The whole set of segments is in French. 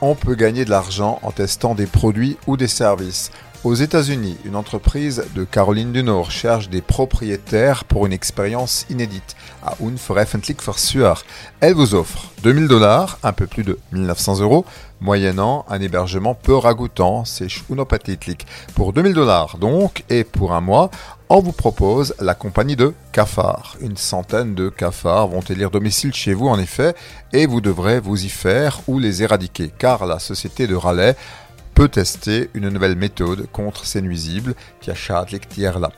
on peut gagner de l'argent en testant des produits ou des services. Aux États-Unis, une entreprise de Caroline du Nord cherche des propriétaires pour une expérience inédite à Unveröffentlicht Versuch. Elle vous offre 2000 dollars, un peu plus de 1900 euros, moyennant un hébergement peu ragoûtant, c'est Unopatitlik. Pour 2000 dollars donc, et pour un mois, on vous propose la compagnie de cafards. Une centaine de cafards vont élire domicile chez vous en effet, et vous devrez vous y faire ou les éradiquer, car la société de Raleigh peut tester une nouvelle méthode contre ces nuisibles qui les là.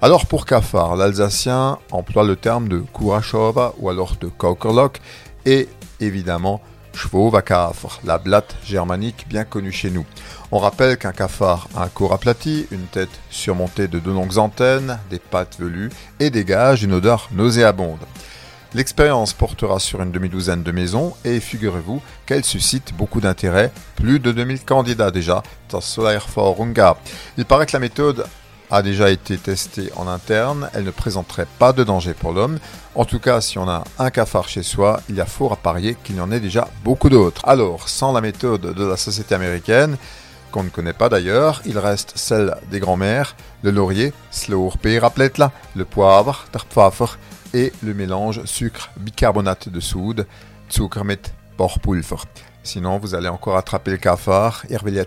Alors pour cafard, l'alsacien emploie le terme de Kurachova ou alors de Kaukerlock et évidemment Schwovakafr, la blatte germanique bien connue chez nous. On rappelle qu'un cafard a un corps aplati, une tête surmontée de deux longues antennes, des pattes velues et dégage une odeur nauséabonde. L'expérience portera sur une demi-douzaine de maisons et figurez-vous qu'elle suscite beaucoup d'intérêt, plus de 2000 candidats déjà, Il paraît que la méthode a déjà été testée en interne, elle ne présenterait pas de danger pour l'homme. En tout cas, si on a un cafard chez soi, il y a fort à parier qu'il y en ait déjà beaucoup d'autres. Alors, sans la méthode de la société américaine, qu'on ne connaît pas d'ailleurs, il reste celle des grands-mères, le laurier, le poivre, et le mélange sucre bicarbonate de soude, Zucker mit Sinon, vous allez encore attraper le cafard, ihr will